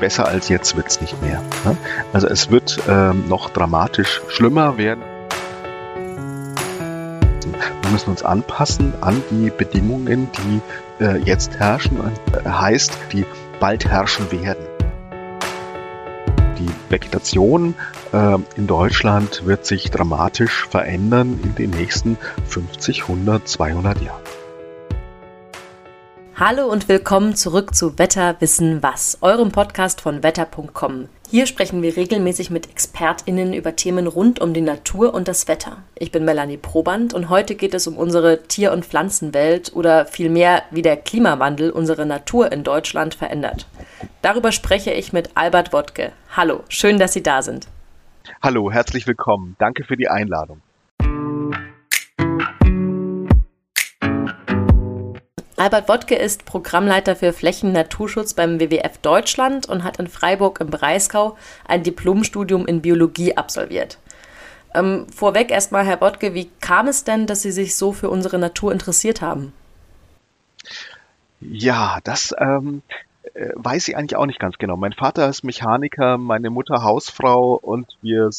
besser als jetzt wird es nicht mehr. Ne? Also es wird ähm, noch dramatisch schlimmer werden. Wir müssen uns anpassen an die Bedingungen, die äh, jetzt herrschen, äh, heißt, die bald herrschen werden. Die Vegetation äh, in Deutschland wird sich dramatisch verändern in den nächsten 50, 100, 200 Jahren. Hallo und willkommen zurück zu Wetter wissen was, eurem Podcast von wetter.com. Hier sprechen wir regelmäßig mit ExpertInnen über Themen rund um die Natur und das Wetter. Ich bin Melanie Proband und heute geht es um unsere Tier- und Pflanzenwelt oder vielmehr, wie der Klimawandel unsere Natur in Deutschland verändert. Darüber spreche ich mit Albert Wodke. Hallo, schön, dass Sie da sind. Hallo, herzlich willkommen. Danke für die Einladung. Albert Wodke ist Programmleiter für Flächen-Naturschutz beim WWF Deutschland und hat in Freiburg im Breisgau ein Diplomstudium in Biologie absolviert. Ähm, vorweg erstmal, Herr Wodke, wie kam es denn, dass Sie sich so für unsere Natur interessiert haben? Ja, das ähm, äh, weiß ich eigentlich auch nicht ganz genau. Mein Vater ist Mechaniker, meine Mutter Hausfrau und wir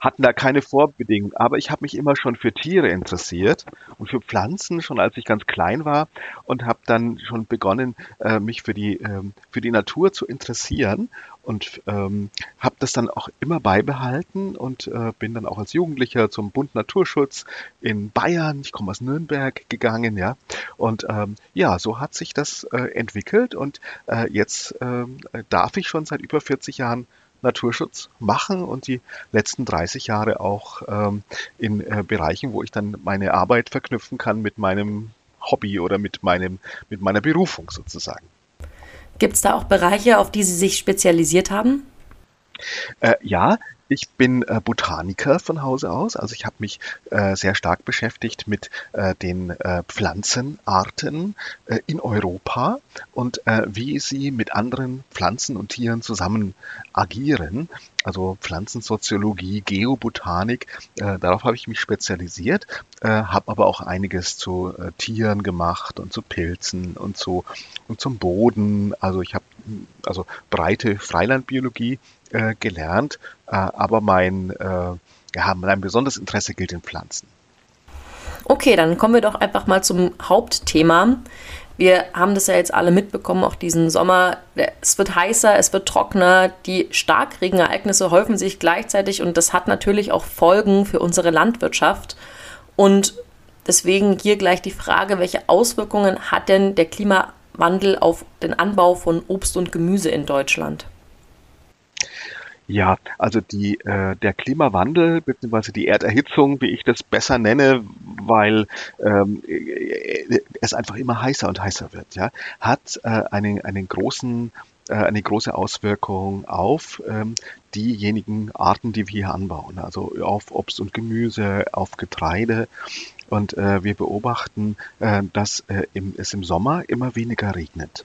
hatten da keine Vorbedingungen. Aber ich habe mich immer schon für Tiere interessiert und für Pflanzen, schon als ich ganz klein war und habe dann schon begonnen, äh, mich für die, ähm, für die Natur zu interessieren und ähm, habe das dann auch immer beibehalten und äh, bin dann auch als Jugendlicher zum Bund Naturschutz in Bayern, ich komme aus Nürnberg gegangen, ja. Und ähm, ja, so hat sich das äh, entwickelt und äh, jetzt ähm, darf ich schon seit über 40 Jahren Naturschutz machen und die letzten 30 Jahre auch ähm, in äh, Bereichen, wo ich dann meine Arbeit verknüpfen kann mit meinem Hobby oder mit meinem mit meiner Berufung sozusagen. Gibt es da auch Bereiche, auf die Sie sich spezialisiert haben? Äh, ja, ich bin äh, Botaniker von Hause aus, also ich habe mich äh, sehr stark beschäftigt mit äh, den äh, Pflanzenarten äh, in Europa und äh, wie sie mit anderen Pflanzen und Tieren zusammen agieren. Also Pflanzensoziologie, Geobotanik, darauf habe ich mich spezialisiert, habe aber auch einiges zu Tieren gemacht und zu Pilzen und zu und zum Boden. Also ich habe also breite Freilandbiologie äh, gelernt, äh, aber mein, äh, ja, mein besonderes Interesse gilt den Pflanzen. Okay, dann kommen wir doch einfach mal zum Hauptthema. Wir haben das ja jetzt alle mitbekommen, auch diesen Sommer. Es wird heißer, es wird trockener, die Starkregenereignisse häufen sich gleichzeitig und das hat natürlich auch Folgen für unsere Landwirtschaft. Und deswegen hier gleich die Frage, welche Auswirkungen hat denn der Klimawandel auf den Anbau von Obst und Gemüse in Deutschland? Ja, also die, äh, der Klimawandel bzw. die Erderhitzung, wie ich das besser nenne, weil ähm, äh, es einfach immer heißer und heißer wird, ja, hat äh, einen, einen großen äh, eine große Auswirkung auf ähm, diejenigen Arten, die wir hier anbauen, also auf Obst und Gemüse, auf Getreide. Und äh, wir beobachten, äh, dass äh, im, es im Sommer immer weniger regnet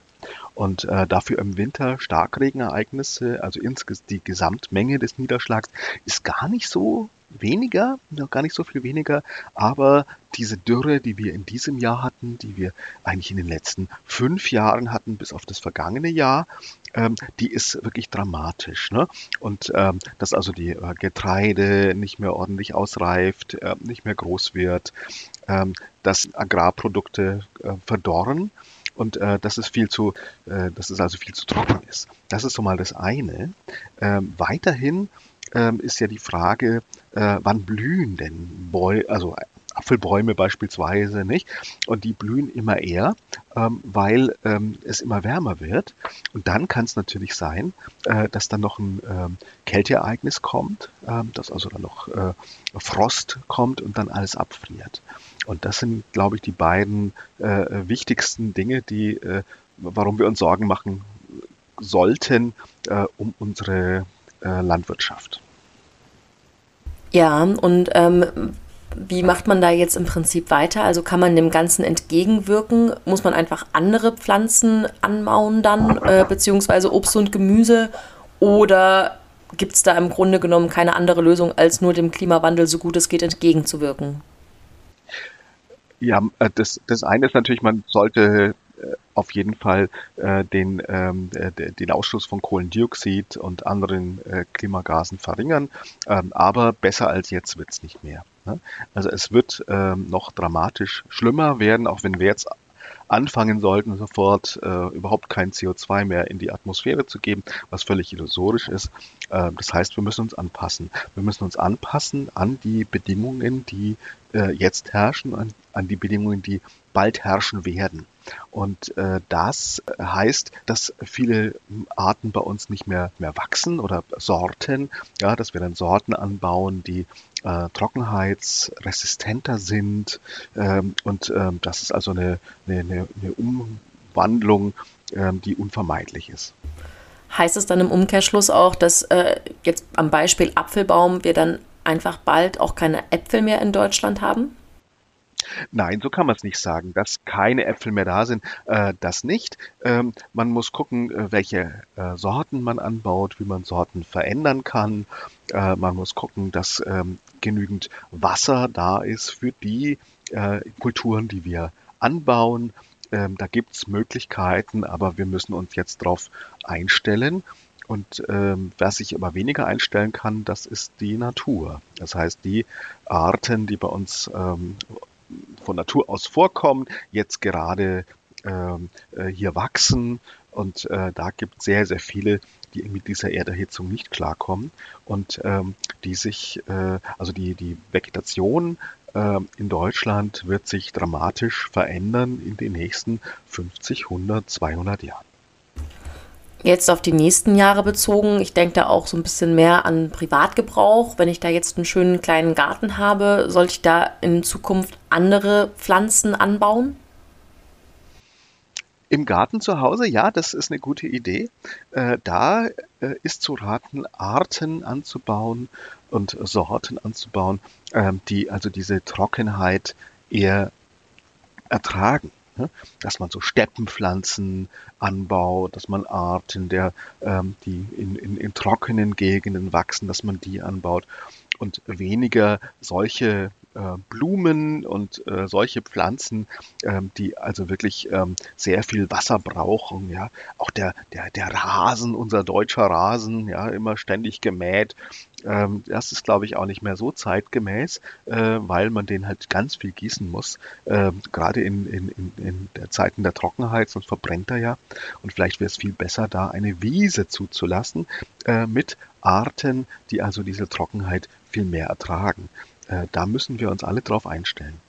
und äh, dafür im Winter Starkregenereignisse, also insgesamt die Gesamtmenge des Niederschlags ist gar nicht so weniger, noch gar nicht so viel weniger, aber diese Dürre, die wir in diesem Jahr hatten, die wir eigentlich in den letzten fünf Jahren hatten, bis auf das vergangene Jahr, ähm, die ist wirklich dramatisch. Ne? Und ähm, dass also die äh, Getreide nicht mehr ordentlich ausreift, äh, nicht mehr groß wird, ähm, dass Agrarprodukte äh, verdorren und äh, dass es viel zu, äh, dass es also viel zu trocken ist. Das ist so mal das eine. Ähm, weiterhin ähm, ist ja die Frage, äh, wann blühen denn Bäume, also Apfelbäume beispielsweise, nicht? Und die blühen immer eher, ähm, weil ähm, es immer wärmer wird. Und dann kann es natürlich sein, äh, dass dann noch ein ähm, Kälteereignis kommt, ähm, dass also dann noch äh, Frost kommt und dann alles abfriert. Und das sind, glaube ich, die beiden äh, wichtigsten Dinge, die, äh, warum wir uns Sorgen machen sollten äh, um unsere äh, Landwirtschaft. Ja, und ähm, wie macht man da jetzt im Prinzip weiter? Also kann man dem Ganzen entgegenwirken? Muss man einfach andere Pflanzen anbauen dann, äh, beziehungsweise Obst und Gemüse? Oder gibt es da im Grunde genommen keine andere Lösung, als nur dem Klimawandel so gut es geht entgegenzuwirken? Ja, äh, das, das eine ist natürlich, man sollte auf jeden Fall äh, den, ähm, den Ausstoß von Kohlendioxid und anderen äh, Klimagasen verringern. Ähm, aber besser als jetzt wird's nicht mehr. Ne? Also es wird ähm, noch dramatisch schlimmer werden, auch wenn wir jetzt anfangen sollten, sofort äh, überhaupt kein CO2 mehr in die Atmosphäre zu geben, was völlig illusorisch ist. Äh, das heißt, wir müssen uns anpassen. Wir müssen uns anpassen an die Bedingungen, die äh, jetzt herrschen, an, an die Bedingungen, die bald herrschen werden. Und äh, das heißt, dass viele Arten bei uns nicht mehr, mehr wachsen oder Sorten, ja, dass wir dann Sorten anbauen, die äh, trockenheitsresistenter sind. Ähm, und ähm, das ist also eine, eine, eine Umwandlung, ähm, die unvermeidlich ist. Heißt es dann im Umkehrschluss auch, dass äh, jetzt am Beispiel Apfelbaum wir dann einfach bald auch keine Äpfel mehr in Deutschland haben? Nein, so kann man es nicht sagen. Dass keine Äpfel mehr da sind, äh, das nicht. Ähm, man muss gucken, äh, welche äh, Sorten man anbaut, wie man Sorten verändern kann. Äh, man muss gucken, dass ähm, genügend Wasser da ist für die äh, Kulturen, die wir anbauen. Ähm, da gibt es Möglichkeiten, aber wir müssen uns jetzt darauf einstellen. Und ähm, wer sich aber weniger einstellen kann, das ist die Natur. Das heißt, die Arten, die bei uns ähm, von Natur aus vorkommen, jetzt gerade ähm, äh, hier wachsen. Und äh, da gibt es sehr, sehr viele, die mit dieser Erderhitzung nicht klarkommen und ähm, die sich, äh, also die, die Vegetation äh, in Deutschland wird sich dramatisch verändern in den nächsten 50, 100, 200 Jahren. Jetzt auf die nächsten Jahre bezogen, ich denke da auch so ein bisschen mehr an Privatgebrauch. Wenn ich da jetzt einen schönen kleinen Garten habe, sollte ich da in Zukunft andere Pflanzen anbauen? Im Garten zu Hause, ja, das ist eine gute Idee. Äh, da äh, ist zu raten, Arten anzubauen und Sorten anzubauen, äh, die also diese Trockenheit eher ertragen. Ne? Dass man so Steppenpflanzen anbaut, dass man Arten, der, ähm, die in, in, in trockenen Gegenden wachsen, dass man die anbaut und weniger solche Blumen und äh, solche Pflanzen, ähm, die also wirklich ähm, sehr viel Wasser brauchen. Ja, auch der der der Rasen, unser deutscher Rasen, ja, immer ständig gemäht. Ähm, das ist, glaube ich, auch nicht mehr so zeitgemäß, äh, weil man den halt ganz viel gießen muss. Äh, gerade in, in, in, in der Zeiten der Trockenheit, sonst verbrennt er ja. Und vielleicht wäre es viel besser, da eine Wiese zuzulassen äh, mit Arten, die also diese Trockenheit viel mehr ertragen. Äh, da müssen wir uns alle drauf einstellen.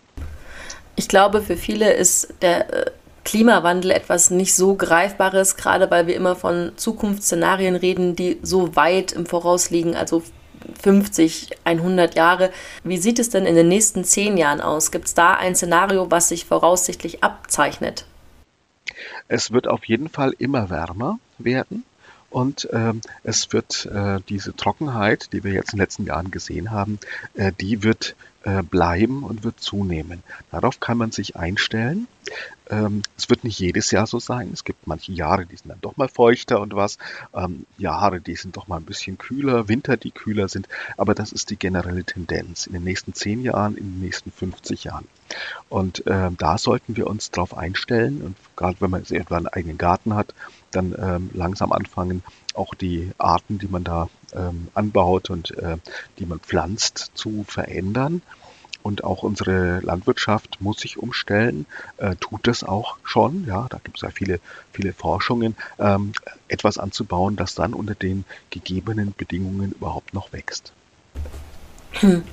Ich glaube, für viele ist der äh, Klimawandel etwas nicht so Greifbares, gerade weil wir immer von Zukunftsszenarien reden, die so weit im Voraus liegen, also 50, 100 Jahre. Wie sieht es denn in den nächsten zehn Jahren aus? Gibt es da ein Szenario, was sich voraussichtlich abzeichnet? Es wird auf jeden Fall immer wärmer werden. Und ähm, es wird äh, diese Trockenheit, die wir jetzt in den letzten Jahren gesehen haben, äh, die wird äh, bleiben und wird zunehmen. Darauf kann man sich einstellen. Ähm, es wird nicht jedes Jahr so sein. Es gibt manche Jahre, die sind dann doch mal feuchter und was. Ähm, Jahre, die sind doch mal ein bisschen kühler, Winter, die kühler sind. Aber das ist die generelle Tendenz in den nächsten zehn Jahren, in den nächsten 50 Jahren. Und äh, da sollten wir uns darauf einstellen. Und gerade wenn man etwa einen eigenen Garten hat, dann ähm, langsam anfangen, auch die Arten, die man da ähm, anbaut und äh, die man pflanzt, zu verändern. Und auch unsere Landwirtschaft muss sich umstellen, äh, tut das auch schon. Ja, da gibt es ja viele, viele Forschungen, ähm, etwas anzubauen, das dann unter den gegebenen Bedingungen überhaupt noch wächst. Hm.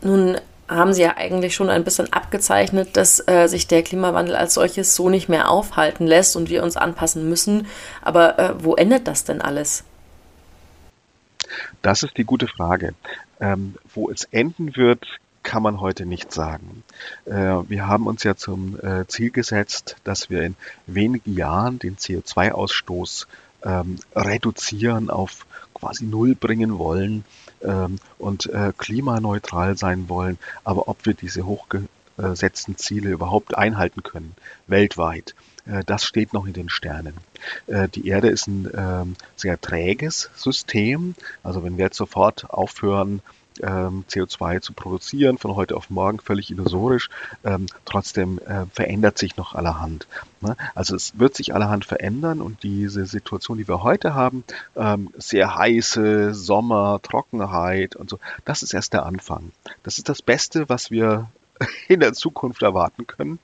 Nun haben Sie ja eigentlich schon ein bisschen abgezeichnet, dass äh, sich der Klimawandel als solches so nicht mehr aufhalten lässt und wir uns anpassen müssen. Aber äh, wo endet das denn alles? Das ist die gute Frage. Ähm, wo es enden wird, kann man heute nicht sagen. Äh, wir haben uns ja zum äh, Ziel gesetzt, dass wir in wenigen Jahren den CO2-Ausstoß ähm, reduzieren auf quasi Null bringen wollen ähm, und äh, klimaneutral sein wollen. Aber ob wir diese hochgesetzten Ziele überhaupt einhalten können, weltweit, das steht noch in den Sternen. Die Erde ist ein ähm, sehr träges System. Also wenn wir jetzt sofort aufhören, ähm, CO2 zu produzieren, von heute auf morgen völlig illusorisch. Ähm, trotzdem äh, verändert sich noch allerhand. Ne? Also es wird sich allerhand verändern und diese Situation, die wir heute haben, ähm, sehr heiße Sommer, Trockenheit und so, das ist erst der Anfang. Das ist das Beste, was wir in der Zukunft erwarten können.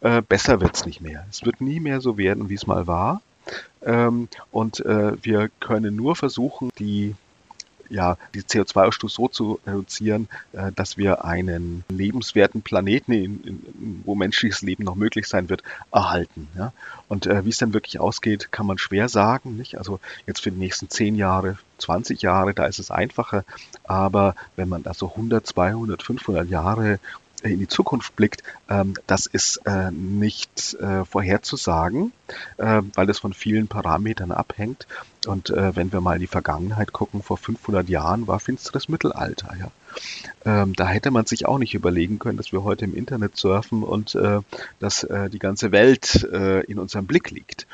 Äh, besser wird's nicht mehr. Es wird nie mehr so werden, wie es mal war. Ähm, und äh, wir können nur versuchen, die ja, die CO2-Ausstoß so zu reduzieren, äh, dass wir einen lebenswerten Planeten, in, in, wo menschliches Leben noch möglich sein wird, erhalten. Ja? Und äh, wie es dann wirklich ausgeht, kann man schwer sagen. Nicht? Also jetzt für die nächsten 10 Jahre, 20 Jahre, da ist es einfacher. Aber wenn man da so 100, 200, 500 Jahre in die Zukunft blickt, ähm, das ist äh, nicht äh, vorherzusagen, äh, weil es von vielen Parametern abhängt. Und äh, wenn wir mal in die Vergangenheit gucken, vor 500 Jahren war finsteres Mittelalter. Ja. Ähm, da hätte man sich auch nicht überlegen können, dass wir heute im Internet surfen und äh, dass äh, die ganze Welt äh, in unserem Blick liegt.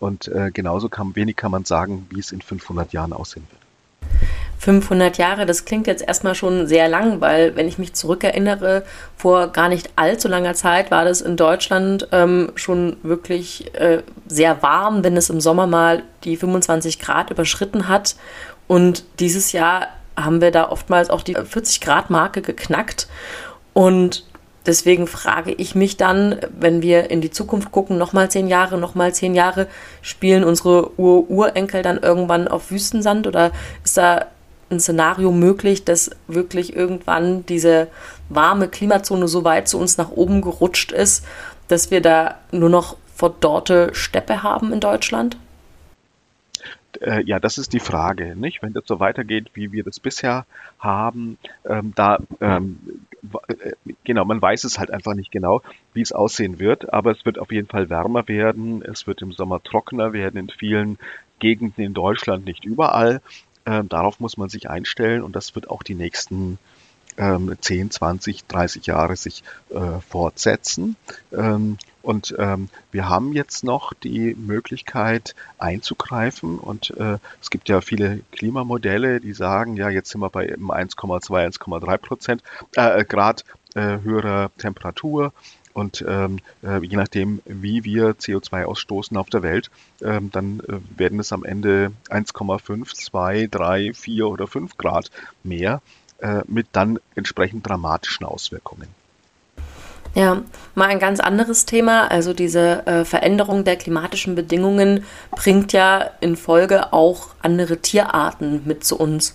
Und äh, genauso kann, wenig kann man sagen, wie es in 500 Jahren aussehen wird. 500 Jahre, das klingt jetzt erstmal schon sehr lang, weil wenn ich mich zurückerinnere, vor gar nicht allzu langer Zeit war das in Deutschland ähm, schon wirklich äh, sehr warm, wenn es im Sommer mal die 25 Grad überschritten hat. Und dieses Jahr haben wir da oftmals auch die 40 Grad Marke geknackt. Und deswegen frage ich mich dann, wenn wir in die Zukunft gucken, nochmal zehn Jahre, nochmal zehn Jahre, spielen unsere Ur-Urenkel dann irgendwann auf Wüstensand oder ist da ein Szenario möglich, dass wirklich irgendwann diese warme Klimazone so weit zu uns nach oben gerutscht ist, dass wir da nur noch verdorrte Steppe haben in Deutschland? Äh, ja, das ist die Frage, nicht? Wenn das so weitergeht, wie wir das bisher haben, ähm, da ähm, äh, genau, man weiß es halt einfach nicht genau, wie es aussehen wird, aber es wird auf jeden Fall wärmer werden, es wird im Sommer trockener werden in vielen Gegenden in Deutschland, nicht überall. Ähm, darauf muss man sich einstellen und das wird auch die nächsten ähm, 10, 20, 30 Jahre sich äh, fortsetzen. Ähm, und ähm, wir haben jetzt noch die Möglichkeit einzugreifen und äh, es gibt ja viele Klimamodelle, die sagen, ja, jetzt sind wir bei 1,2, 1,3 Prozent äh, Grad äh, höherer Temperatur und ähm, äh, je nachdem, wie wir CO2 ausstoßen auf der Welt, ähm, dann äh, werden es am Ende 1,5, 2, 3, 4 oder 5 Grad mehr äh, mit dann entsprechend dramatischen Auswirkungen. Ja, mal ein ganz anderes Thema. Also diese äh, Veränderung der klimatischen Bedingungen bringt ja in Folge auch andere Tierarten mit zu uns.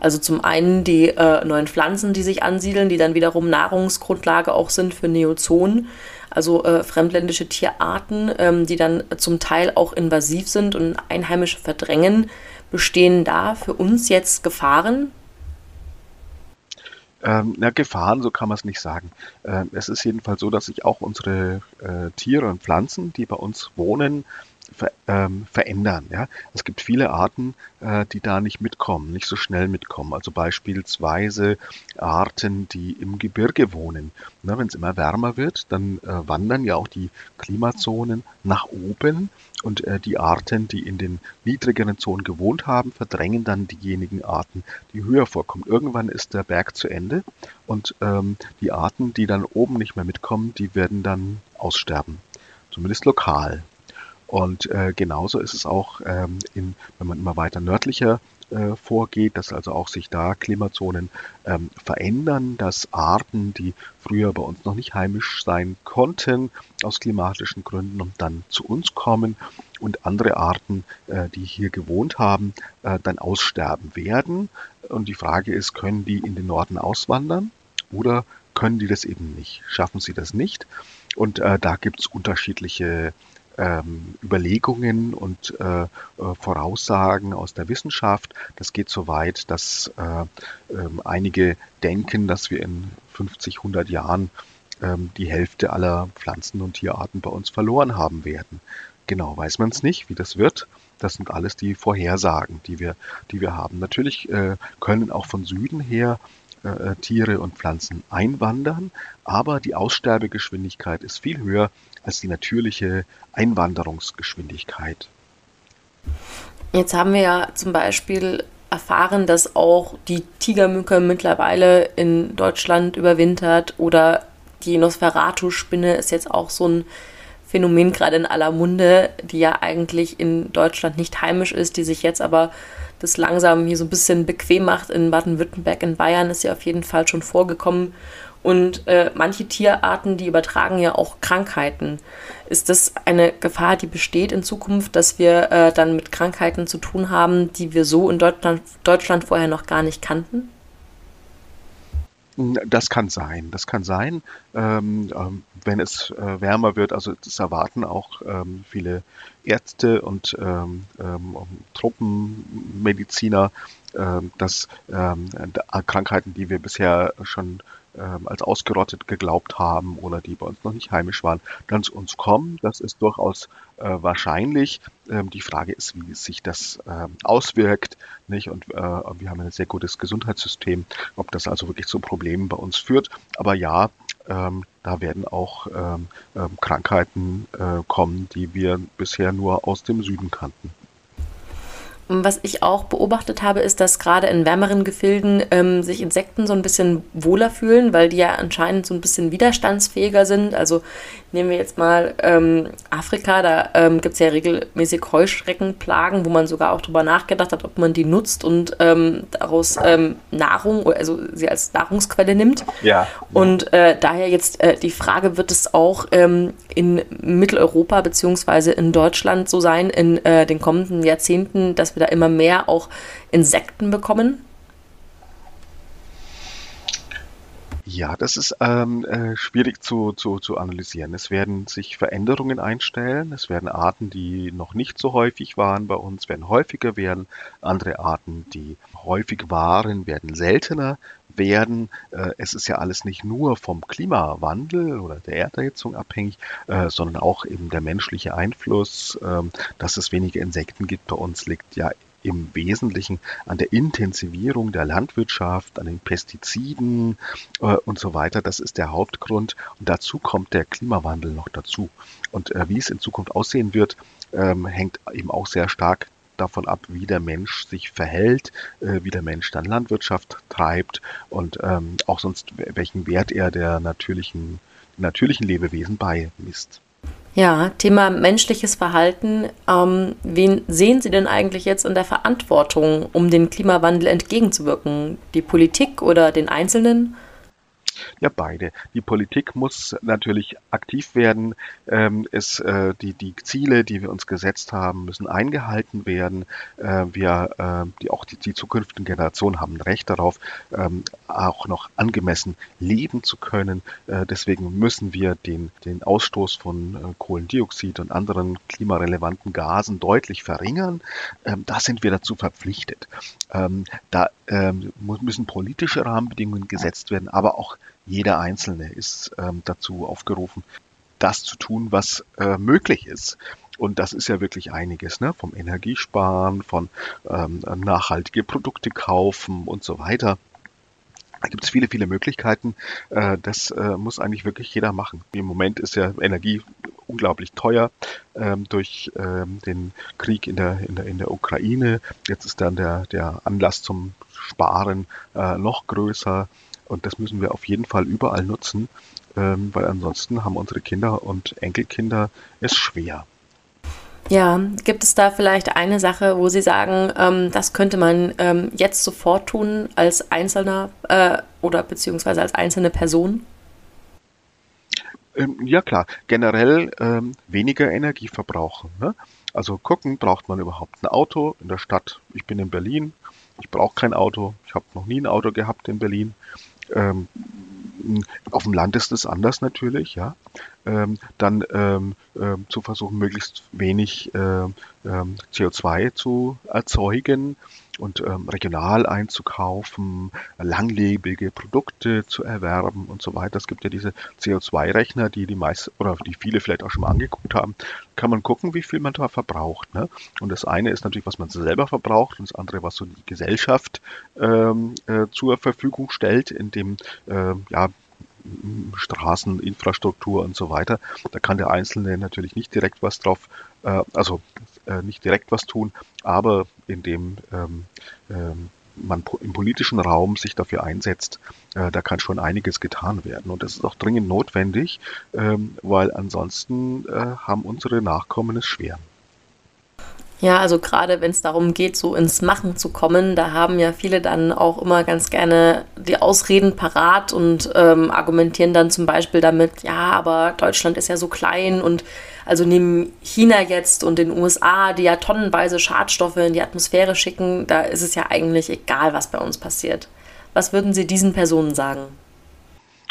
Also zum einen die äh, neuen Pflanzen, die sich ansiedeln, die dann wiederum Nahrungsgrundlage auch sind für Neozonen, also äh, fremdländische Tierarten, ähm, die dann zum Teil auch invasiv sind und Einheimische verdrängen. Bestehen da für uns jetzt Gefahren? Ähm, na, Gefahren, so kann man es nicht sagen. Ähm, es ist jedenfalls so, dass sich auch unsere äh, Tiere und Pflanzen, die bei uns wohnen, ver, ähm, verändern. Ja? Es gibt viele Arten, äh, die da nicht mitkommen, nicht so schnell mitkommen. Also beispielsweise Arten, die im Gebirge wohnen. Ne, Wenn es immer wärmer wird, dann äh, wandern ja auch die Klimazonen nach oben und äh, die Arten, die in den niedrigeren Zonen gewohnt haben, verdrängen dann diejenigen Arten, die höher vorkommen. Irgendwann ist der Berg zu Ende und ähm, die Arten, die dann oben nicht mehr mitkommen, die werden dann aussterben. Zumindest lokal. Und äh, genauso ist es auch, ähm, in, wenn man immer weiter nördlicher äh, vorgeht, dass also auch sich da Klimazonen ähm, verändern, dass Arten, die früher bei uns noch nicht heimisch sein konnten, aus klimatischen Gründen und dann zu uns kommen und andere Arten, äh, die hier gewohnt haben, äh, dann aussterben werden. Und die Frage ist, können die in den Norden auswandern oder können die das eben nicht? Schaffen sie das nicht? Und äh, da gibt es unterschiedliche ähm, Überlegungen und äh, äh, Voraussagen aus der Wissenschaft. Das geht so weit, dass äh, äh, einige denken, dass wir in 50, 100 Jahren ähm, die Hälfte aller Pflanzen- und Tierarten bei uns verloren haben werden. Genau weiß man es nicht, wie das wird. Das sind alles die Vorhersagen, die wir, die wir haben. Natürlich äh, können auch von Süden her äh, Tiere und Pflanzen einwandern, aber die Aussterbegeschwindigkeit ist viel höher als die natürliche Einwanderungsgeschwindigkeit. Jetzt haben wir ja zum Beispiel erfahren, dass auch die Tigermücke mittlerweile in Deutschland überwintert oder die Nosferatu-Spinne ist jetzt auch so ein Phänomen gerade in aller Munde, die ja eigentlich in Deutschland nicht heimisch ist, die sich jetzt aber das langsam hier so ein bisschen bequem macht. In Baden-Württemberg, in Bayern ist sie auf jeden Fall schon vorgekommen. Und äh, manche Tierarten, die übertragen ja auch Krankheiten. Ist das eine Gefahr, die besteht in Zukunft, dass wir äh, dann mit Krankheiten zu tun haben, die wir so in Deutschland, Deutschland vorher noch gar nicht kannten? Das kann sein, das kann sein, ähm, ähm, wenn es äh, wärmer wird. Also das erwarten auch ähm, viele Ärzte und ähm, ähm, Truppenmediziner, ähm, dass Krankheiten, die wir bisher schon ähm, als ausgerottet geglaubt haben oder die bei uns noch nicht heimisch waren, dann zu uns kommen. Das ist durchaus äh, wahrscheinlich. Ähm, die Frage ist, wie sich das ähm, auswirkt. Nicht? Und äh, wir haben ein sehr gutes Gesundheitssystem, ob das also wirklich zu Problemen bei uns führt. Aber ja, ähm, da werden auch ähm, ähm, Krankheiten äh, kommen, die wir bisher nur aus dem Süden kannten. Was ich auch beobachtet habe, ist, dass gerade in wärmeren Gefilden ähm, sich Insekten so ein bisschen wohler fühlen, weil die ja anscheinend so ein bisschen widerstandsfähiger sind. Also nehmen wir jetzt mal ähm, Afrika, da ähm, gibt es ja regelmäßig Heuschreckenplagen, wo man sogar auch darüber nachgedacht hat, ob man die nutzt und ähm, daraus ähm, Nahrung, also sie als Nahrungsquelle nimmt. Ja. Und äh, daher jetzt äh, die Frage, wird es auch ähm, in Mitteleuropa beziehungsweise in Deutschland so sein in äh, den kommenden Jahrzehnten, dass wir da immer mehr auch Insekten bekommen? Ja, das ist ähm, äh, schwierig zu, zu, zu analysieren. Es werden sich Veränderungen einstellen. Es werden Arten, die noch nicht so häufig waren bei uns, werden häufiger werden. Andere Arten, die häufig waren, werden seltener werden. Äh, es ist ja alles nicht nur vom Klimawandel oder der Erderhitzung abhängig, äh, sondern auch eben der menschliche Einfluss. Ähm, dass es weniger Insekten gibt bei uns, liegt ja im Wesentlichen an der Intensivierung der Landwirtschaft, an den Pestiziden äh, und so weiter. Das ist der Hauptgrund. Und dazu kommt der Klimawandel noch dazu. Und äh, wie es in Zukunft aussehen wird, ähm, hängt eben auch sehr stark davon ab, wie der Mensch sich verhält, äh, wie der Mensch dann Landwirtschaft treibt und ähm, auch sonst welchen Wert er der natürlichen, natürlichen Lebewesen beimisst. Ja, Thema menschliches Verhalten. Ähm, wen sehen Sie denn eigentlich jetzt in der Verantwortung, um dem Klimawandel entgegenzuwirken? Die Politik oder den Einzelnen? Ja, beide. Die Politik muss natürlich aktiv werden. Ähm, es, äh, die, die Ziele, die wir uns gesetzt haben, müssen eingehalten werden. Äh, wir, äh, die, auch die, die zukünftigen Generationen haben Recht darauf, ähm, auch noch angemessen leben zu können. Äh, deswegen müssen wir den, den Ausstoß von äh, Kohlendioxid und anderen klimarelevanten Gasen deutlich verringern. Ähm, da sind wir dazu verpflichtet. Ähm, da ähm, müssen politische Rahmenbedingungen gesetzt werden, aber auch jeder Einzelne ist ähm, dazu aufgerufen, das zu tun, was äh, möglich ist. Und das ist ja wirklich einiges, ne? vom Energiesparen, von ähm, nachhaltige Produkte kaufen und so weiter. Da gibt es viele, viele Möglichkeiten. Äh, das äh, muss eigentlich wirklich jeder machen. Im Moment ist ja Energie unglaublich teuer ähm, durch ähm, den Krieg in der, in, der, in der Ukraine. Jetzt ist dann der, der Anlass zum Sparen äh, noch größer. Und das müssen wir auf jeden Fall überall nutzen, ähm, weil ansonsten haben unsere Kinder und Enkelkinder es schwer. Ja, gibt es da vielleicht eine Sache, wo Sie sagen, ähm, das könnte man ähm, jetzt sofort tun als Einzelner äh, oder beziehungsweise als einzelne Person? Ähm, ja klar, generell ähm, weniger Energie verbrauchen. Ne? Also gucken, braucht man überhaupt ein Auto in der Stadt? Ich bin in Berlin, ich brauche kein Auto, ich habe noch nie ein Auto gehabt in Berlin. Ähm, auf dem Land ist es anders natürlich, ja. Ähm, dann ähm, ähm, zu versuchen, möglichst wenig ähm, ähm CO2 zu erzeugen und ähm, regional einzukaufen, langlebige Produkte zu erwerben und so weiter. Es gibt ja diese CO2-Rechner, die die meisten oder die viele vielleicht auch schon mal angeguckt haben. Kann man gucken, wie viel man da verbraucht. Ne? Und das eine ist natürlich, was man selber verbraucht und das andere, was so die Gesellschaft ähm, äh, zur Verfügung stellt, indem äh, ja Straßeninfrastruktur und so weiter. Da kann der Einzelne natürlich nicht direkt was drauf, äh, also äh, nicht direkt was tun, aber in dem ähm, ähm, man im politischen Raum sich dafür einsetzt, äh, da kann schon einiges getan werden. Und das ist auch dringend notwendig, ähm, weil ansonsten äh, haben unsere Nachkommen es schwer. Ja, also gerade wenn es darum geht, so ins Machen zu kommen, da haben ja viele dann auch immer ganz gerne die Ausreden parat und ähm, argumentieren dann zum Beispiel damit, ja, aber Deutschland ist ja so klein und also neben China jetzt und den USA, die ja tonnenweise Schadstoffe in die Atmosphäre schicken, da ist es ja eigentlich egal, was bei uns passiert. Was würden Sie diesen Personen sagen?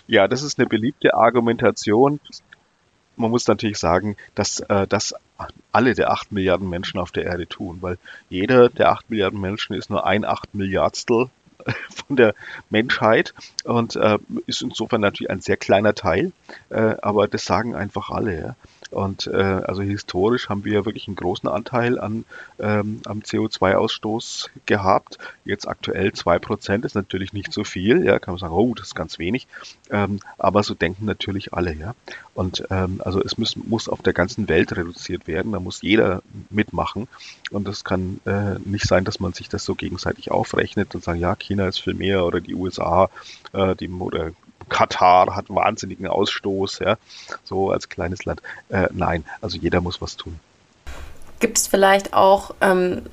Ja, das ist eine beliebte Argumentation. Man muss natürlich sagen, dass äh, das alle der acht Milliarden Menschen auf der Erde tun, weil jeder der acht Milliarden Menschen ist nur ein acht Milliardstel von der Menschheit und äh, ist insofern natürlich ein sehr kleiner Teil, äh, aber das sagen einfach alle. Ja? Und äh, also historisch haben wir ja wirklich einen großen Anteil an, ähm, am CO2-Ausstoß gehabt. Jetzt aktuell zwei Prozent ist natürlich nicht so viel. Ja, kann man sagen, oh, das ist ganz wenig. Ähm, aber so denken natürlich alle. Ja. Und ähm, also es muss, muss auf der ganzen Welt reduziert werden. Da muss jeder mitmachen. Und das kann äh, nicht sein, dass man sich das so gegenseitig aufrechnet und sagt, ja, China ist viel mehr oder die USA, äh, die oder Katar hat wahnsinnigen Ausstoß, ja, so als kleines Land. Äh, nein, also jeder muss was tun. Gibt es vielleicht auch ähm,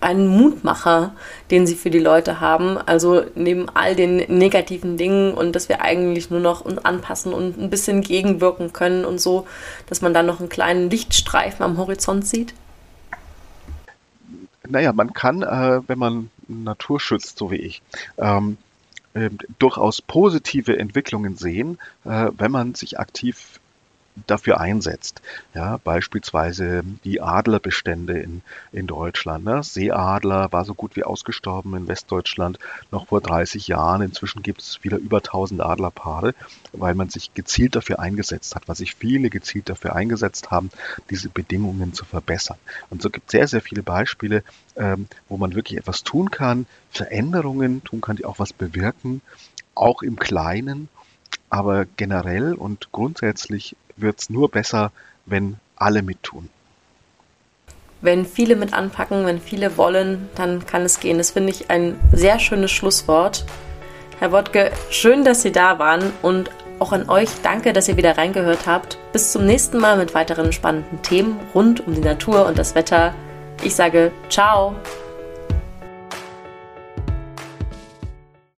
einen Mutmacher, den Sie für die Leute haben? Also neben all den negativen Dingen und dass wir eigentlich nur noch uns anpassen und ein bisschen gegenwirken können und so, dass man dann noch einen kleinen Lichtstreifen am Horizont sieht? Naja, man kann, äh, wenn man Natur schützt, so wie ich, ähm, äh, durchaus positive Entwicklungen sehen, äh, wenn man sich aktiv dafür einsetzt. Ja, beispielsweise die Adlerbestände in, in Deutschland. Ne? Seeadler war so gut wie ausgestorben in Westdeutschland noch vor 30 Jahren. Inzwischen gibt es wieder über 1000 Adlerpaare, weil man sich gezielt dafür eingesetzt hat, weil sich viele gezielt dafür eingesetzt haben, diese Bedingungen zu verbessern. Und so gibt es sehr, sehr viele Beispiele, ähm, wo man wirklich etwas tun kann, Veränderungen tun kann, die auch was bewirken, auch im Kleinen aber generell und grundsätzlich wird es nur besser, wenn alle mittun. Wenn viele mit anpacken, wenn viele wollen, dann kann es gehen. Das finde ich ein sehr schönes Schlusswort. Herr Wodke, schön, dass Sie da waren und auch an euch danke, dass ihr wieder reingehört habt. Bis zum nächsten Mal mit weiteren spannenden Themen rund um die Natur und das Wetter. Ich sage ciao.